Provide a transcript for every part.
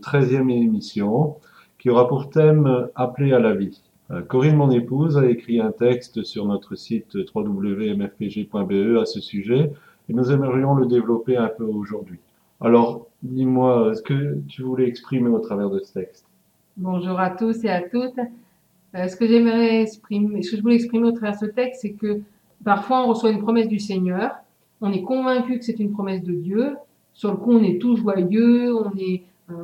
Treizième émission qui aura pour thème Appeler à la vie. Euh, Corinne, mon épouse, a écrit un texte sur notre site www.mfpg.be à ce sujet et nous aimerions le développer un peu aujourd'hui. Alors, dis-moi, ce que tu voulais exprimer au travers de ce texte? Bonjour à tous et à toutes. Euh, ce que j'aimerais exprimer, ce que je voulais exprimer au travers de ce texte, c'est que parfois on reçoit une promesse du Seigneur, on est convaincu que c'est une promesse de Dieu, sur le coup, on est tout joyeux, on est,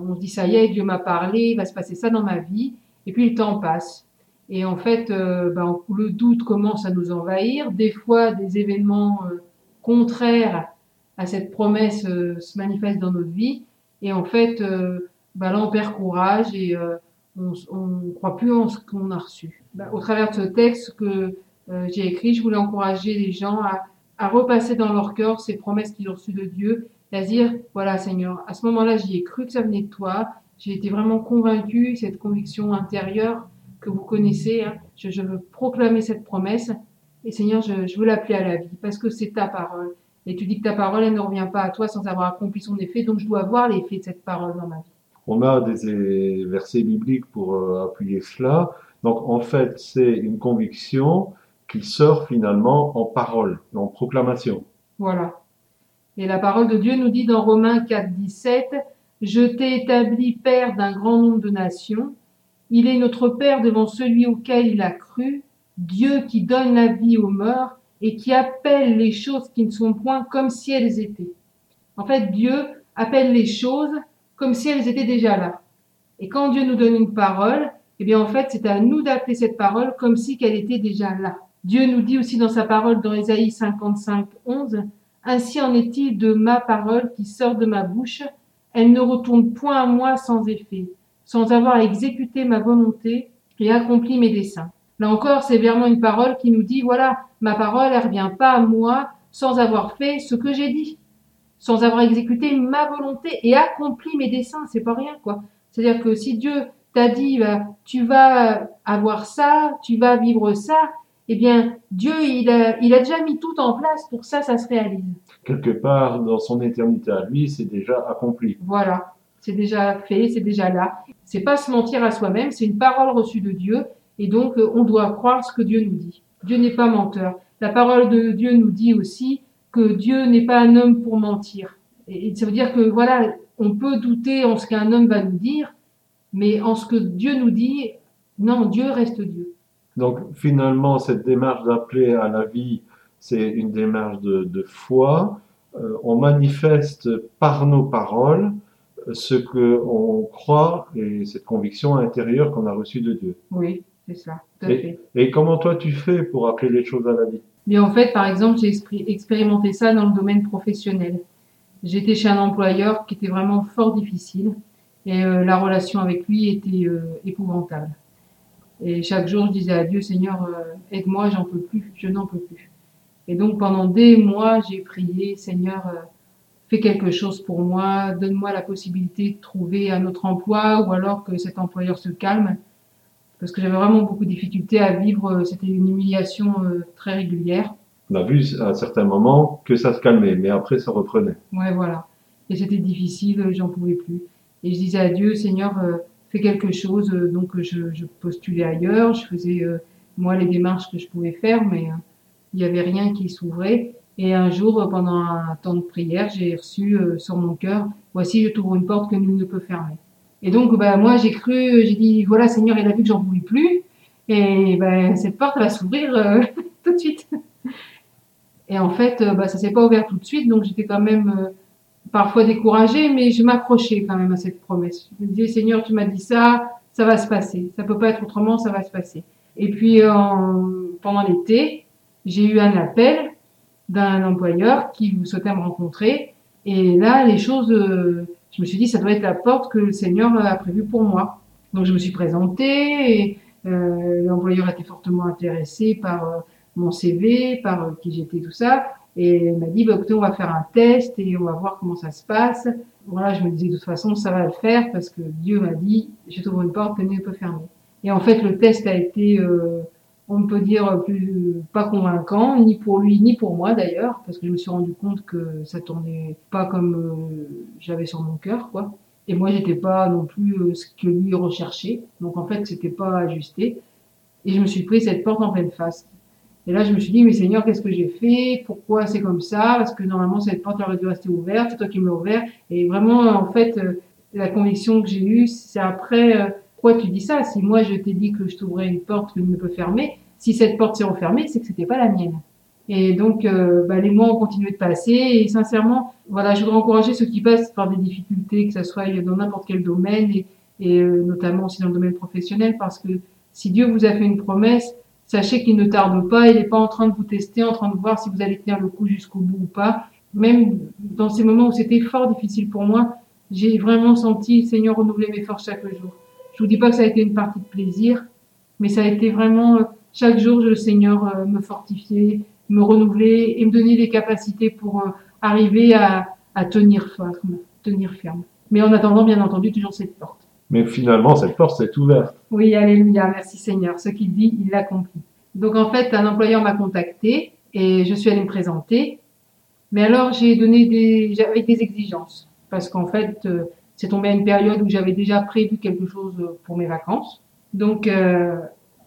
on se dit ça y est, Dieu m'a parlé, il va se passer ça dans ma vie. Et puis le temps passe. Et en fait, euh, ben, le doute commence à nous envahir. Des fois, des événements euh, contraires à cette promesse euh, se manifestent dans notre vie. Et en fait, euh, ben, là, on perd courage et euh, on ne croit plus en ce qu'on a reçu. Ben, au travers de ce texte que euh, j'ai écrit, je voulais encourager les gens à, à repasser dans leur cœur ces promesses qu'ils ont reçues de Dieu et à se dire, voilà Seigneur, à ce moment-là, j'y ai cru que ça venait de toi, j'ai été vraiment convaincu, cette conviction intérieure que vous connaissez, hein, je, je, veux proclamer cette promesse, et Seigneur, je, je veux l'appeler à la vie, parce que c'est ta parole. Et tu dis que ta parole, elle ne revient pas à toi sans avoir accompli son effet, donc je dois voir l'effet de cette parole dans ma vie. On a des versets bibliques pour euh, appuyer cela. Donc en fait, c'est une conviction qui sort finalement en parole, en proclamation. Voilà. Et la parole de Dieu nous dit dans Romains 4, 17, Je t'ai établi père d'un grand nombre de nations. Il est notre père devant celui auquel il a cru, Dieu qui donne la vie aux morts et qui appelle les choses qui ne sont point comme si elles étaient. En fait, Dieu appelle les choses comme si elles étaient déjà là. Et quand Dieu nous donne une parole, eh bien en fait, c'est à nous d'appeler cette parole comme si qu'elle était déjà là. Dieu nous dit aussi dans sa parole dans Ésaïe 55, 11, ainsi en est-il de ma parole qui sort de ma bouche, elle ne retourne point à moi sans effet, sans avoir exécuté ma volonté et accompli mes desseins. Là encore, c'est vraiment une parole qui nous dit, voilà, ma parole, elle revient pas à moi sans avoir fait ce que j'ai dit, sans avoir exécuté ma volonté et accompli mes desseins, c'est pas rien, quoi. C'est-à-dire que si Dieu t'a dit, bah, tu vas avoir ça, tu vas vivre ça, eh bien, Dieu, il a, il a déjà mis tout en place pour que ça, ça se réalise. Quelque part, dans son éternité à lui, c'est déjà accompli. Voilà. C'est déjà fait, c'est déjà là. C'est pas se mentir à soi-même, c'est une parole reçue de Dieu. Et donc, on doit croire ce que Dieu nous dit. Dieu n'est pas menteur. La parole de Dieu nous dit aussi que Dieu n'est pas un homme pour mentir. Et ça veut dire que, voilà, on peut douter en ce qu'un homme va nous dire, mais en ce que Dieu nous dit, non, Dieu reste Dieu. Donc finalement, cette démarche d'appeler à la vie, c'est une démarche de, de foi. Euh, on manifeste par nos paroles ce que on croit et cette conviction intérieure qu'on a reçue de Dieu. Oui, c'est ça. Tout à Et, fait. et comment toi tu fais pour appeler les choses à la vie? Mais en fait, par exemple, j'ai expérimenté ça dans le domaine professionnel. J'étais chez un employeur qui était vraiment fort difficile et euh, la relation avec lui était euh, épouvantable. Et chaque jour, je disais à Dieu, Seigneur, euh, aide-moi, j'en peux plus, je n'en peux plus. Et donc pendant des mois, j'ai prié, Seigneur, euh, fais quelque chose pour moi, donne-moi la possibilité de trouver un autre emploi ou alors que cet employeur se calme. Parce que j'avais vraiment beaucoup de difficultés à vivre, euh, c'était une humiliation euh, très régulière. On a vu à certains moments que ça se calmait, mais après ça reprenait. Ouais, voilà. Et c'était difficile, j'en pouvais plus. Et je disais à Dieu, Seigneur, fais quelque chose. Euh, Donc euh, je, je postulais ailleurs, je faisais euh, moi les démarches que je pouvais faire, mais il n'y avait rien qui s'ouvrait. Et un jour, pendant un temps de prière, j'ai reçu sur mon cœur, voici, je t'ouvre une porte que nul ne peut fermer. Et donc, bah, moi, j'ai cru, j'ai dit, voilà, Seigneur, il a vu que j'en pouvais plus. Et ben, cette porte va s'ouvrir tout de suite. Et en fait, bah, ça s'est pas ouvert tout de suite, donc j'étais quand même parfois découragée, mais je m'accrochais quand même à cette promesse. Je me disais, Seigneur, tu m'as dit ça, ça va se passer. Ça peut pas être autrement, ça va se passer. Et puis, pendant l'été, j'ai eu un appel d'un employeur qui souhaitait me rencontrer. Et là, les choses, je me suis dit, ça doit être la porte que le Seigneur a prévue pour moi. Donc, je me suis présentée et euh, l'employeur était fortement intéressé par euh, mon CV, par euh, qui j'étais, tout ça. Et il m'a dit, bah, écoutez, on va faire un test et on va voir comment ça se passe. Voilà, je me disais, de toute façon, ça va le faire parce que Dieu m'a dit, je t'ouvre une porte ne peut fermer. Et en fait, le test a été, euh, on peut dire, plus pas convaincant, ni pour lui, ni pour moi d'ailleurs, parce que je me suis rendu compte que ça tournait pas comme j'avais sur mon cœur, quoi. Et moi, j'étais pas non plus euh, ce que lui recherchait. Donc en fait, c'était pas ajusté. Et je me suis pris cette porte en pleine face. Et là, je me suis dit, mais Seigneur, qu'est-ce que j'ai fait? Pourquoi c'est comme ça? Parce que normalement, cette porte aurait dû rester ouverte. C'est toi qui me l'as ouvert. Et vraiment, en fait, euh, la conviction que j'ai eue, c'est après, euh, pourquoi tu dis ça? Si moi, je t'ai dit que je t'ouvrais une porte que je ne peux fermer, si cette porte s'est refermée, c'est que c'était pas la mienne. Et donc, euh, bah, les mois ont continué de passer. Et sincèrement, voilà, je voudrais encourager ceux qui passent par des difficultés, que ce soit dans n'importe quel domaine, et, et euh, notamment aussi dans le domaine professionnel, parce que si Dieu vous a fait une promesse, sachez qu'il ne tarde pas. Il n'est pas en train de vous tester, en train de voir si vous allez tenir le coup jusqu'au bout ou pas. Même dans ces moments où c'était fort difficile pour moi, j'ai vraiment senti le Seigneur renouveler mes forces chaque jour. Je vous dis pas que ça a été une partie de plaisir, mais ça a été vraiment euh, chaque jour le Seigneur me fortifiait, me renouveler et me donner des capacités pour euh, arriver à, à tenir ferme, tenir ferme. Mais en attendant, bien entendu, toujours cette porte. Mais finalement, cette porte s'est ouverte. Oui, alléluia, merci Seigneur. Ce qu'il dit, il l'accomplit. Donc en fait, un employeur m'a contacté et je suis allée me présenter. Mais alors, j'ai donné des, avec des exigences. Parce qu'en fait, euh, c'est tombé à une période où j'avais déjà prévu quelque chose pour mes vacances. Donc, euh,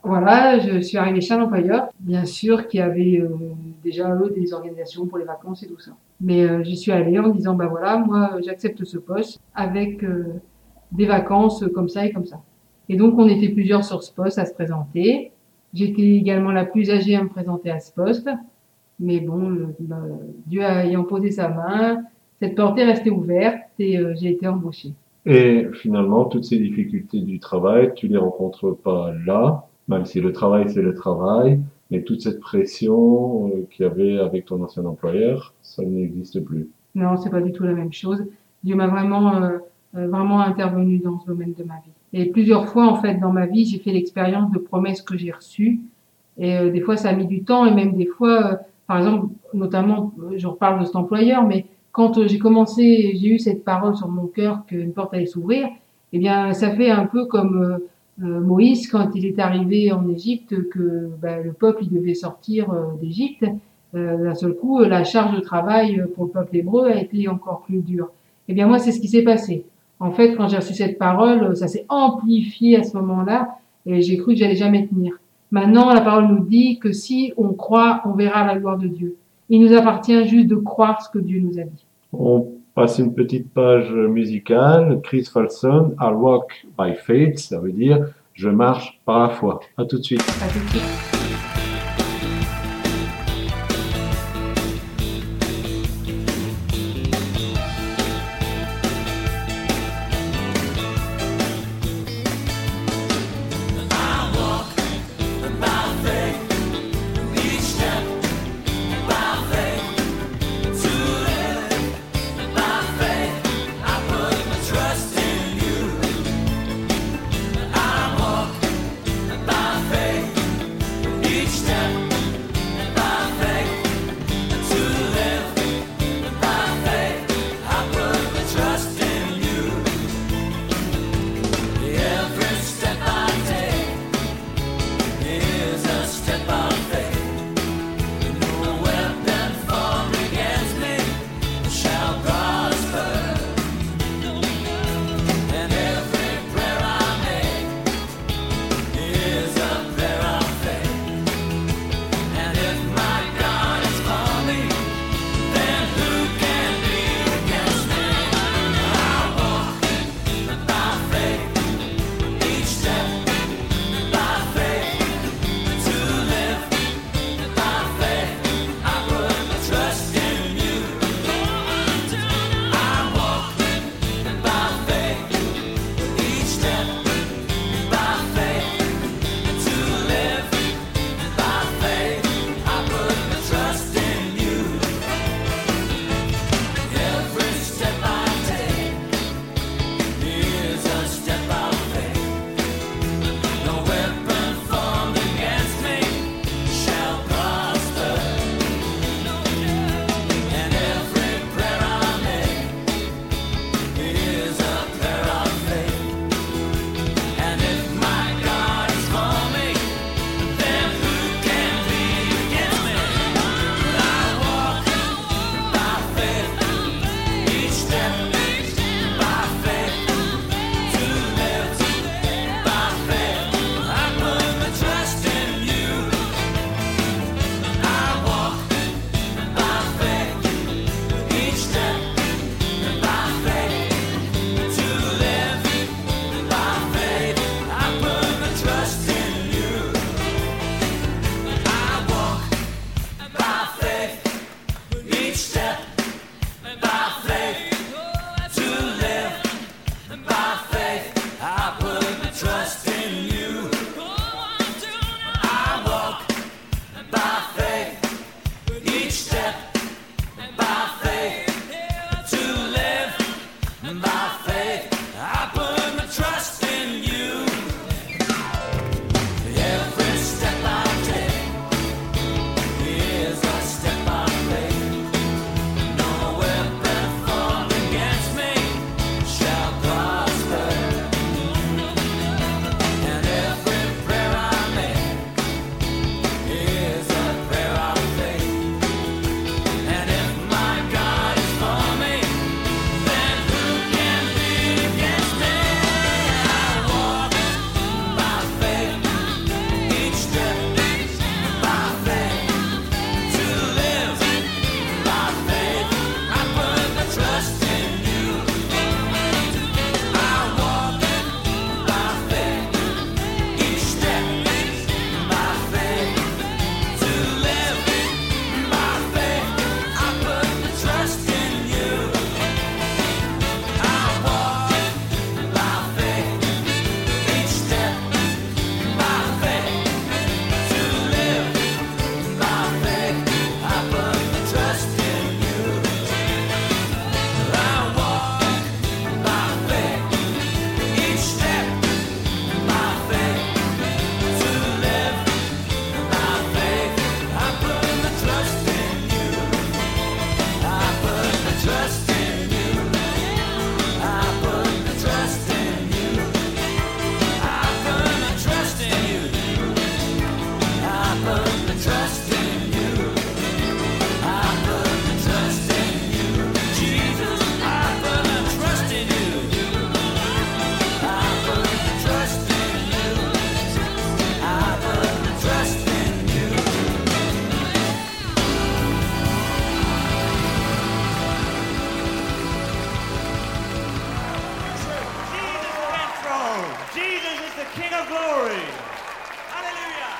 voilà, je suis arrivée chez un employeur, bien sûr, qui avait euh, déjà des organisations pour les vacances et tout ça. Mais euh, j'y suis allée en disant bah voilà, moi j'accepte ce poste avec des vacances comme ça et comme ça. Et donc on était plusieurs sur ce poste à se présenter. J'étais également la plus âgée à me présenter à ce poste. Mais bon, bah, Dieu ayant posé sa main, cette porte est restée ouverte et j'ai été embauchée. Et finalement, toutes ces difficultés du travail, tu les rencontres pas là, même si le travail c'est le travail, mais toute cette pression euh, qu'il y avait avec ton ancien employeur, ça n'existe plus. Non, c'est pas du tout la même chose. Dieu m'a vraiment, euh, euh, vraiment intervenu dans ce domaine de ma vie. Et plusieurs fois, en fait, dans ma vie, j'ai fait l'expérience de promesses que j'ai reçues. Et des fois, ça a mis du temps, et même des fois, par exemple, notamment, je reparle de cet employeur, mais quand j'ai commencé, j'ai eu cette parole sur mon cœur qu'une porte allait s'ouvrir, eh bien, ça fait un peu comme euh, Moïse, quand il est arrivé en Égypte, que bah, le peuple il devait sortir euh, d'Égypte, euh, d'un seul coup, la charge de travail pour le peuple hébreu a été encore plus dure. Eh bien, moi, c'est ce qui s'est passé. En fait, quand j'ai reçu cette parole, ça s'est amplifié à ce moment-là, et j'ai cru que j'allais jamais tenir. Maintenant, la parole nous dit que si on croit, on verra la gloire de Dieu. Il nous appartient juste de croire ce que Dieu nous a dit. On passe une petite page musicale. Chris Falson, I Walk by Faith, ça veut dire je marche par la foi. À tout de suite. À tout de suite.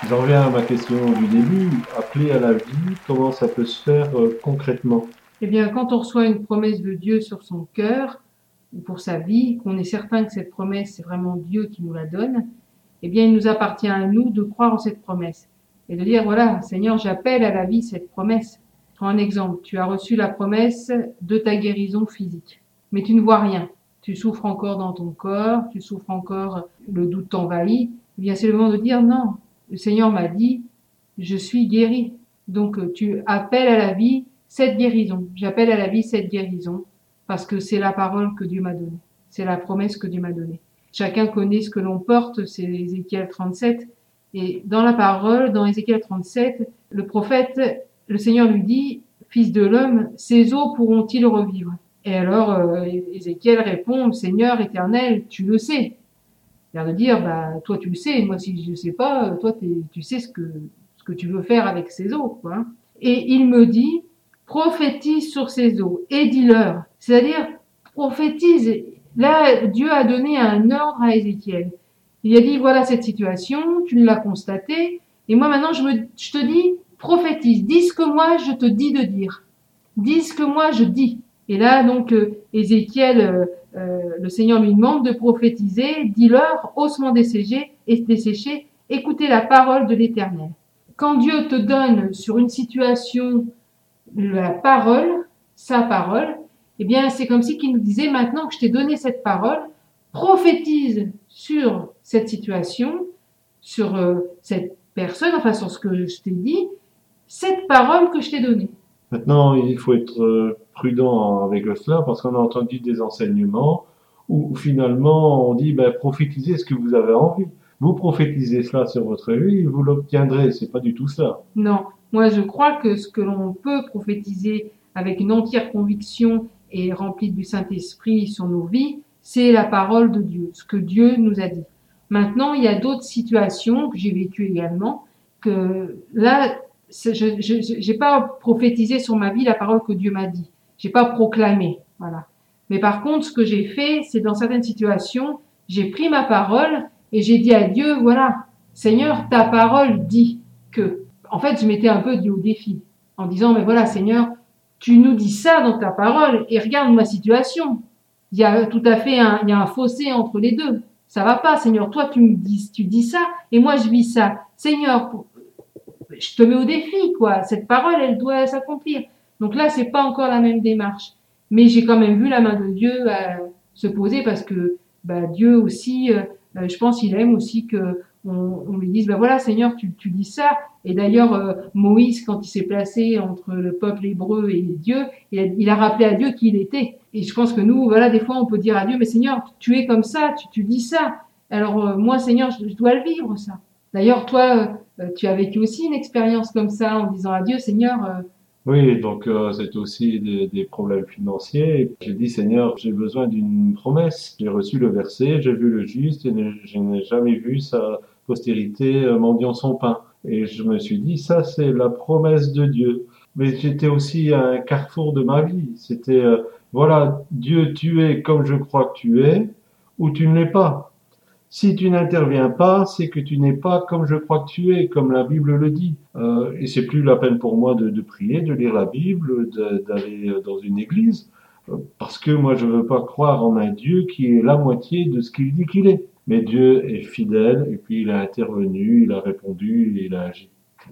J'en reviens à ma question du début. Appeler à la vie, comment ça peut se faire euh, concrètement? Eh bien, quand on reçoit une promesse de Dieu sur son cœur, ou pour sa vie, qu'on est certain que cette promesse, c'est vraiment Dieu qui nous la donne, eh bien, il nous appartient à nous de croire en cette promesse. Et de dire, voilà, Seigneur, j'appelle à la vie cette promesse. Prends un exemple. Tu as reçu la promesse de ta guérison physique. Mais tu ne vois rien. Tu souffres encore dans ton corps, tu souffres encore, le doute t'envahit. Eh bien, c'est le moment de dire, non, le Seigneur m'a dit, je suis guéri. Donc, tu appelles à la vie cette guérison. J'appelle à la vie cette guérison parce que c'est la parole que Dieu m'a donnée. C'est la promesse que Dieu m'a donnée. Chacun connaît ce que l'on porte, c'est Ézéchiel 37. Et dans la parole, dans Ézéchiel 37, le prophète, le Seigneur lui dit, Fils de l'homme, ces eaux pourront-ils revivre? Et alors euh, Ézéchiel répond, Seigneur éternel, tu le sais. A de dire, bah, toi tu le sais, moi si je ne sais pas, toi tu sais ce que, ce que tu veux faire avec ces eaux. Quoi. Et il me dit, prophétise sur ces eaux et dis-leur. C'est-à-dire, prophétise. Là, Dieu a donné un ordre à Ézéchiel. Il a dit, voilà cette situation, tu l'as constatée, et moi maintenant je, me, je te dis, prophétise, dis ce que moi je te dis de dire. Dis ce que moi je dis. Et là, donc, euh, Ézéchiel, euh, euh, le Seigneur lui demande de prophétiser, dis-leur, haussement desséché, et desséché, écoutez la parole de l'Éternel. Quand Dieu te donne sur une situation la parole, sa parole, eh bien, c'est comme si qu'il nous disait, maintenant que je t'ai donné cette parole, prophétise sur cette situation, sur cette personne, enfin sur ce que je t'ai dit, cette parole que je t'ai donnée. Maintenant, il faut être prudent avec cela parce qu'on a entendu des enseignements où finalement on dit ben, prophétisez ce que vous avez envie. Vous prophétisez cela sur votre vie, vous l'obtiendrez. C'est pas du tout ça. Non, moi je crois que ce que l'on peut prophétiser avec une entière conviction et rempli du Saint-Esprit sur nos vies, c'est la parole de Dieu, ce que Dieu nous a dit. Maintenant, il y a d'autres situations que j'ai vécues également, que là, je n'ai pas prophétisé sur ma vie la parole que Dieu m'a dit. J'ai pas proclamé, voilà. Mais par contre, ce que j'ai fait, c'est dans certaines situations, j'ai pris ma parole et j'ai dit à Dieu, voilà, Seigneur, ta parole dit que. En fait, je m'étais un peu dit au défi, en disant, mais voilà, Seigneur, tu nous dis ça dans ta parole et regarde ma situation. Il y a tout à fait un, il y a un fossé entre les deux. Ça va pas, Seigneur. Toi, tu me dis, tu dis ça et moi, je vis ça. Seigneur, je te mets au défi, quoi. Cette parole, elle doit s'accomplir. Donc là, c'est pas encore la même démarche. Mais j'ai quand même vu la main de Dieu euh, se poser parce que bah, Dieu aussi, euh, euh, je pense, il aime aussi que on, on, lui dise, ben voilà, Seigneur, tu, tu dis ça. Et d'ailleurs, euh, Moïse, quand il s'est placé entre le peuple hébreu et Dieu, il a, il a rappelé à Dieu qui il était. Et je pense que nous, voilà, des fois, on peut dire à Dieu, mais Seigneur, tu es comme ça, tu, tu dis ça. Alors euh, moi, Seigneur, je, je, dois le vivre, ça. D'ailleurs, toi, euh, tu as vécu aussi une expérience comme ça en disant à Dieu, Seigneur. Euh, oui, donc euh, c'est aussi des, des, problèmes financiers. J'ai dit, Seigneur, j'ai besoin d'une promesse. J'ai reçu le verset, j'ai vu le juste et je n'ai jamais vu sa postérité mendiant son pain. Et je me suis dit, ça c'est la promesse de Dieu. Mais j'étais aussi un carrefour de ma vie. C'était, euh, voilà, Dieu, tu es comme je crois que tu es, ou tu ne l'es pas. Si tu n'interviens pas, c'est que tu n'es pas comme je crois que tu es, comme la Bible le dit. Euh, et c'est plus la peine pour moi de, prier, de lire la Bible, d'aller dans une église, euh, parce que moi je veux pas croire en un Dieu qui est la moitié de ce qu'il dit qu'il est. Mais Dieu est fidèle et puis il a intervenu, il a répondu, il a agi.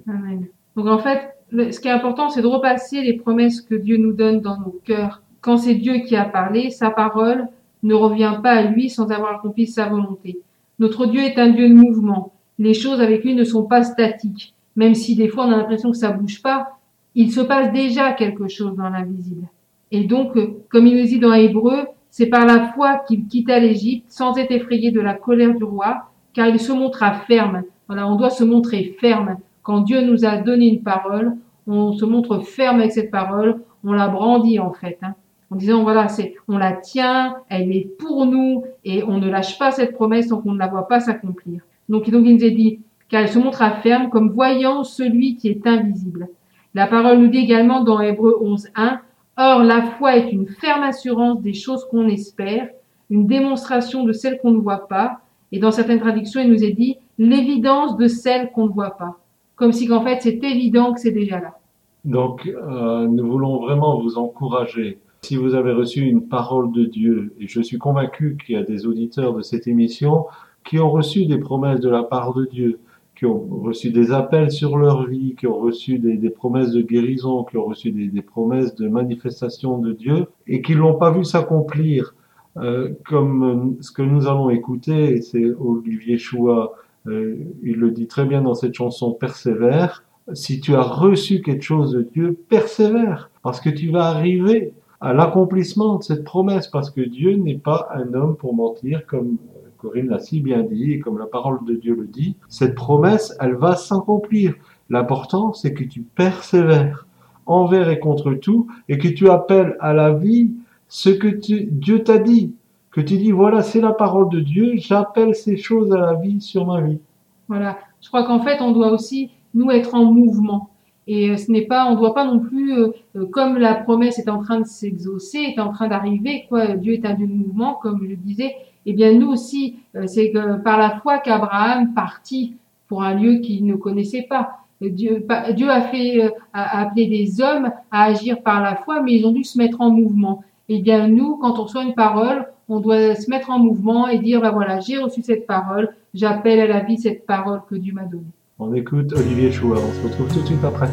Amen. Donc en fait, ce qui est important, c'est de repasser les promesses que Dieu nous donne dans nos cœurs. Quand c'est Dieu qui a parlé, sa parole ne revient pas à lui sans avoir accompli sa volonté. Notre Dieu est un Dieu de mouvement. Les choses avec lui ne sont pas statiques. Même si des fois on a l'impression que ça bouge pas, il se passe déjà quelque chose dans l'invisible. Et donc, comme il nous dit dans Hébreu, c'est par la foi qu'il quitta l'Égypte sans être effrayé de la colère du roi, car il se montra ferme. Voilà, on doit se montrer ferme. Quand Dieu nous a donné une parole, on se montre ferme avec cette parole, on la brandit en fait. Hein, en disant voilà, c'est, on la tient, elle est pour nous et on ne lâche pas cette promesse tant qu'on ne la voit pas s'accomplir. Donc, il nous est dit car elle se montra ferme comme voyant celui qui est invisible. La parole nous dit également dans Hébreu 11.1 Or, la foi est une ferme assurance des choses qu'on espère, une démonstration de celles qu'on ne voit pas. Et dans certaines traductions, il nous est dit, l'évidence de celle qu'on ne voit pas. Comme si qu'en fait c'est évident que c'est déjà là. Donc, euh, nous voulons vraiment vous encourager. Si vous avez reçu une parole de Dieu, et je suis convaincu qu'il y a des auditeurs de cette émission qui ont reçu des promesses de la part de Dieu, qui ont reçu des appels sur leur vie, qui ont reçu des, promesses de guérison, qui ont reçu des, promesses de manifestation de Dieu, et qui l'ont pas vu s'accomplir. Euh, comme ce que nous allons écouter, c'est Olivier Choua, euh, il le dit très bien dans cette chanson Persévère, si tu as reçu quelque chose de Dieu, persévère, parce que tu vas arriver à l'accomplissement de cette promesse, parce que Dieu n'est pas un homme pour mentir, comme Corinne l'a si bien dit, et comme la parole de Dieu le dit, cette promesse, elle va s'accomplir. L'important, c'est que tu persévères envers et contre tout, et que tu appelles à la vie ce que Dieu t'a dit, que tu dis, voilà, c'est la parole de Dieu, j'appelle ces choses à la vie sur ma vie. Voilà. Je crois qu'en fait, on doit aussi, nous, être en mouvement. Et euh, ce n'est pas, on ne doit pas non plus, euh, euh, comme la promesse est en train de s'exaucer, est en train d'arriver, quoi, Dieu est un Dieu de mouvement, comme je disais, eh bien nous aussi, c'est par la foi qu'Abraham partit pour un lieu qu'il ne connaissait pas. Dieu, Dieu a fait, a appelé des hommes à agir par la foi, mais ils ont dû se mettre en mouvement. Eh bien nous, quand on reçoit une parole, on doit se mettre en mouvement et dire, ben voilà, j'ai reçu cette parole, j'appelle à la vie cette parole que Dieu m'a donnée. On écoute Olivier Choua, on se retrouve tout de suite après.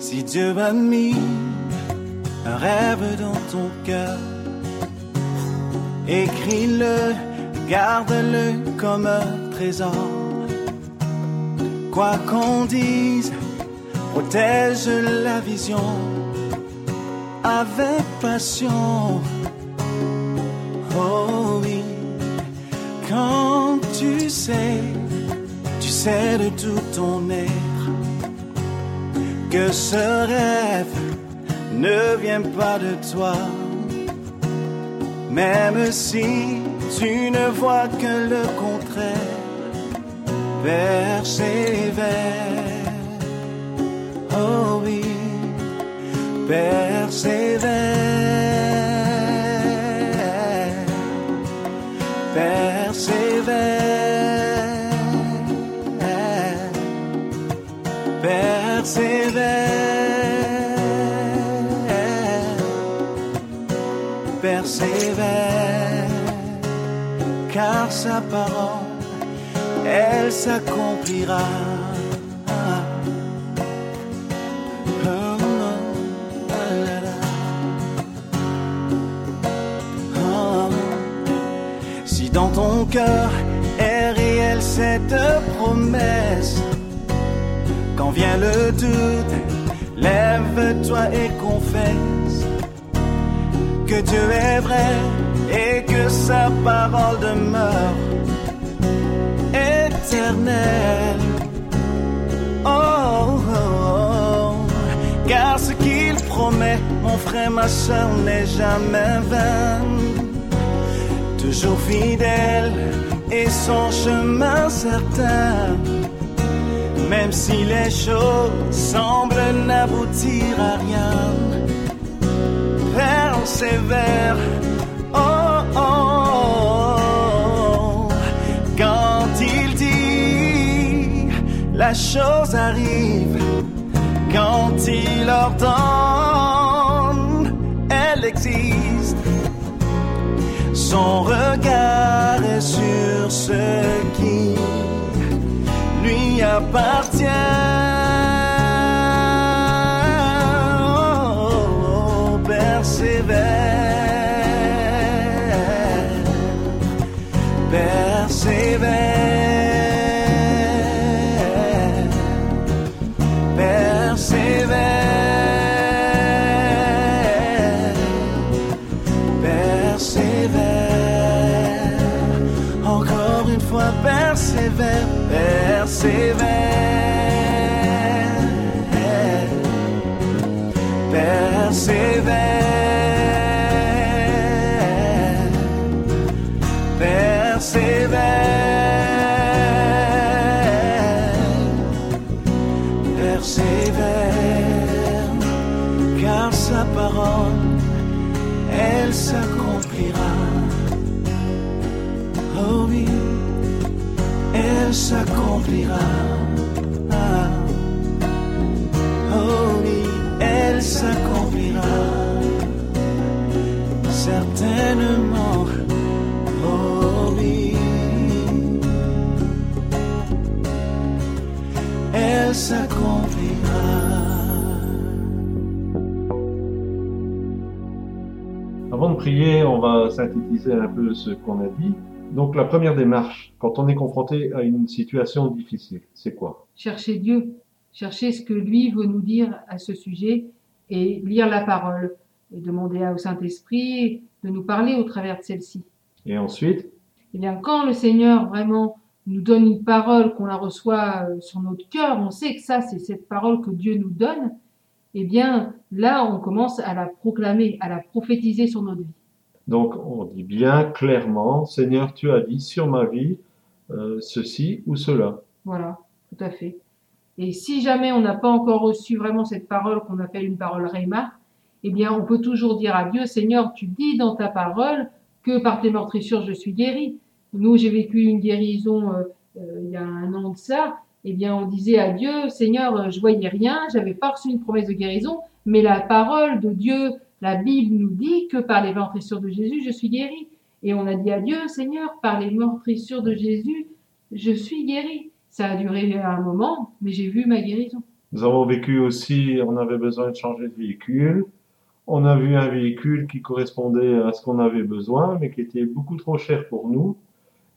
Si Dieu a mis un rêve dans ton cœur, écris-le, garde-le comme un trésor. Quoi qu'on dise, protège la vision avec passion. Oh oui, quand tu sais, tu sais de tout ton être, que ce rêve ne vient pas de toi, même si tu ne vois que le contraire, persévère. Oh oui, persévère, persévère, persévère, persévère, car sa parole, elle s'accomplira. Dans ton cœur est réelle cette promesse, quand vient le doute, lève-toi et confesse que Dieu est vrai et que sa parole demeure éternelle. Oh, oh, oh. car ce qu'il promet, mon frère, ma soeur, n'est jamais vain. Toujours fidèle et son chemin certain. Même si les choses semblent n'aboutir à rien, persévère. Oh, oh, oh. Quand il dit, la chose arrive. Quand il ordonne, Son regard est sur ce qui lui appartient. Avant de prier, on va synthétiser un peu ce qu'on a dit. Donc la première démarche, quand on est confronté à une situation difficile, c'est quoi? Chercher Dieu, chercher ce que lui veut nous dire à ce sujet et lire la parole. Et demander au Saint-Esprit de nous parler au travers de celle-ci. Et ensuite, Eh bien, quand le Seigneur vraiment nous donne une parole, qu'on la reçoit euh, sur notre cœur, on sait que ça, c'est cette parole que Dieu nous donne, eh bien, là, on commence à la proclamer, à la prophétiser sur notre vie. donc on dit bien clairement, Seigneur, tu as dit sur ma vie euh, ceci ou cela. Voilà, tout à fait. Et si jamais on n'a pas encore reçu vraiment cette parole qu'on appelle une parole Réma, eh bien, on peut toujours dire à Dieu, Seigneur, tu dis dans ta parole que par tes meurtrissures je suis guéri. Nous, j'ai vécu une guérison euh, euh, il y a un an de ça. Eh bien, on disait à Dieu, Seigneur, je voyais rien, j'avais pas reçu une promesse de guérison, mais la parole de Dieu, la Bible nous dit que par les meurtrissures de Jésus, je suis guéri. Et on a dit à Dieu, Seigneur, par les meurtrissures de Jésus, je suis guéri. Ça a duré un moment, mais j'ai vu ma guérison. Nous avons vécu aussi, on avait besoin de changer de véhicule. On a vu un véhicule qui correspondait à ce qu'on avait besoin, mais qui était beaucoup trop cher pour nous.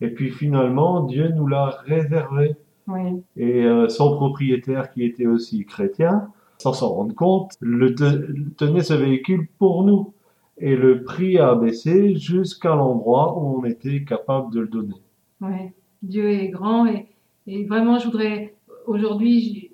Et puis finalement, Dieu nous l'a réservé. Oui, Et euh, son propriétaire, qui était aussi chrétien, sans s'en rendre compte, le te- tenait ce véhicule pour nous. Et le prix a baissé jusqu'à l'endroit où on était capable de le donner. ouais. Dieu est grand et, et vraiment, je voudrais aujourd'hui,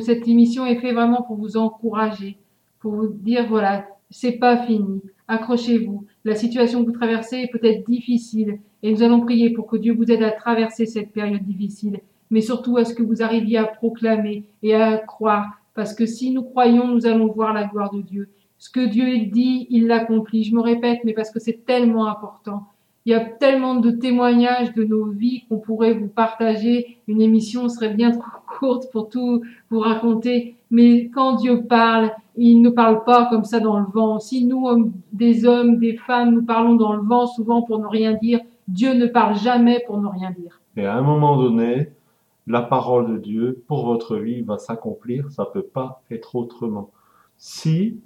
cette émission est faite vraiment pour vous encourager, pour vous dire voilà, c'est pas fini. Accrochez-vous. La situation que vous traversez est peut-être difficile et nous allons prier pour que Dieu vous aide à traverser cette période difficile, mais surtout à ce que vous arriviez à proclamer et à croire, parce que si nous croyons, nous allons voir la gloire de Dieu. Ce que Dieu dit, il l'accomplit. Je me répète, mais parce que c'est tellement important. Il y a tellement de témoignages de nos vies qu'on pourrait vous partager. Une émission serait bien trop courte pour tout vous raconter. Mais quand Dieu parle, il ne parle pas comme ça dans le vent. Si nous, des hommes, des femmes, nous parlons dans le vent souvent pour ne rien dire, Dieu ne parle jamais pour ne rien dire. Et à un moment donné, la parole de Dieu pour votre vie va s'accomplir. Ça peut pas être autrement. Si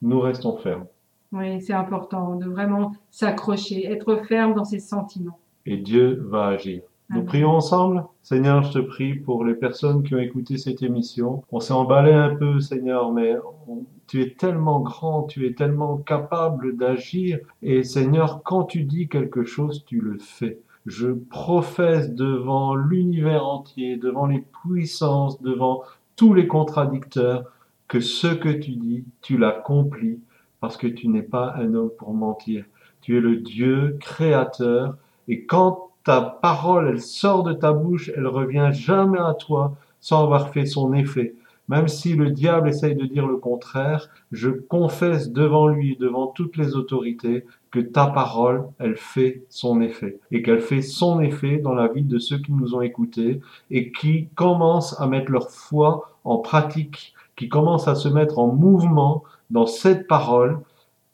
nous restons fermes. Oui, c'est important de vraiment s'accrocher, être ferme dans ses sentiments. Et Dieu va agir. Nous prions ensemble. Seigneur, je te prie pour les personnes qui ont écouté cette émission. On s'est emballé un peu, Seigneur, mais on- tu es tellement grand, tu es tellement capable d'agir. Et Seigneur, quand tu dis quelque chose, tu le fais. Je professe devant l'univers entier, devant les puissances, devant tous les contradicteurs, que ce que tu dis, tu l'accomplis, parce que tu n'es pas un homme pour mentir. Tu es le Dieu créateur, et quand ta parole, elle sort de ta bouche, elle revient jamais à toi sans avoir fait son effet. Même si le diable essaye de dire le contraire, je confesse devant lui, devant toutes les autorités, que ta parole, elle fait son effet. Et qu'elle fait son effet dans la vie de ceux qui nous ont écoutés et qui commencent à mettre leur foi en pratique, qui commencent à se mettre en mouvement dans cette parole.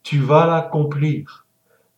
Tu vas l'accomplir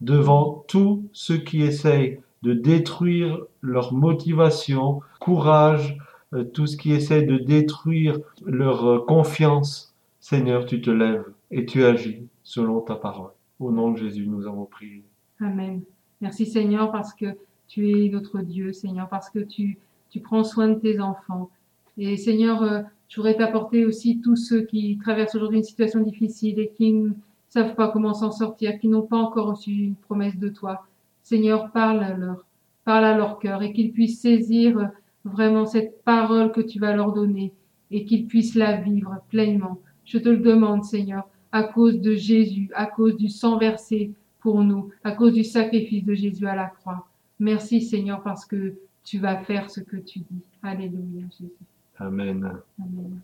devant tous ceux qui essayent de détruire leur motivation, courage, euh, tout ce qui essaie de détruire leur euh, confiance. Seigneur, tu te lèves et tu agis selon ta parole. Au nom de Jésus, nous avons prié. Amen. Merci Seigneur parce que tu es notre Dieu, Seigneur, parce que tu, tu prends soin de tes enfants. Et Seigneur, euh, je voudrais t'apporter aussi tous ceux qui traversent aujourd'hui une situation difficile et qui ne savent pas comment s'en sortir, qui n'ont pas encore reçu une promesse de toi. Seigneur, parle à leur, parle à leur cœur et qu'ils puissent saisir euh, vraiment cette parole que tu vas leur donner et qu'ils puissent la vivre pleinement. Je te le demande, Seigneur, à cause de Jésus, à cause du sang versé pour nous, à cause du sacrifice de Jésus à la croix. Merci Seigneur parce que tu vas faire ce que tu dis. Alléluia Jésus. Amen. Amen.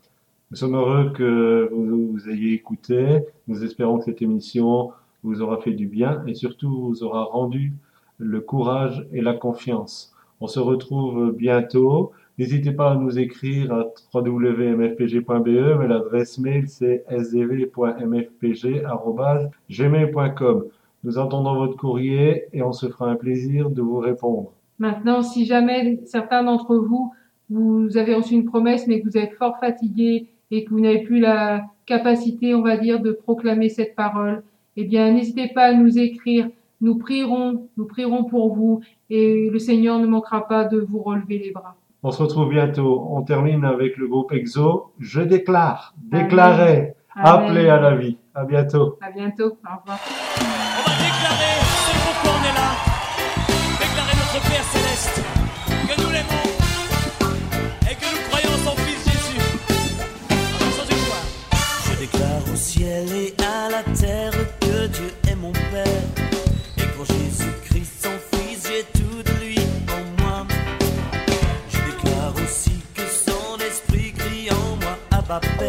Nous sommes heureux que vous, vous ayez écouté. Nous espérons que cette émission vous aura fait du bien et surtout vous aura rendu le courage et la confiance. On se retrouve bientôt. N'hésitez pas à nous écrire à www.mfpg.be, mais l'adresse mail c'est sdv.mfpg.gmail.com. Nous entendons votre courrier et on se fera un plaisir de vous répondre. Maintenant, si jamais certains d'entre vous, vous avez reçu une promesse, mais que vous êtes fort fatigué et que vous n'avez plus la capacité, on va dire, de proclamer cette parole, eh bien, n'hésitez pas à nous écrire. Nous prierons, nous prierons pour vous et le Seigneur ne manquera pas de vous relever les bras. On se retrouve bientôt. On termine avec le groupe EXO. Je déclare, déclarer, appeler à la vie. À bientôt. À bientôt. Au revoir. ba ba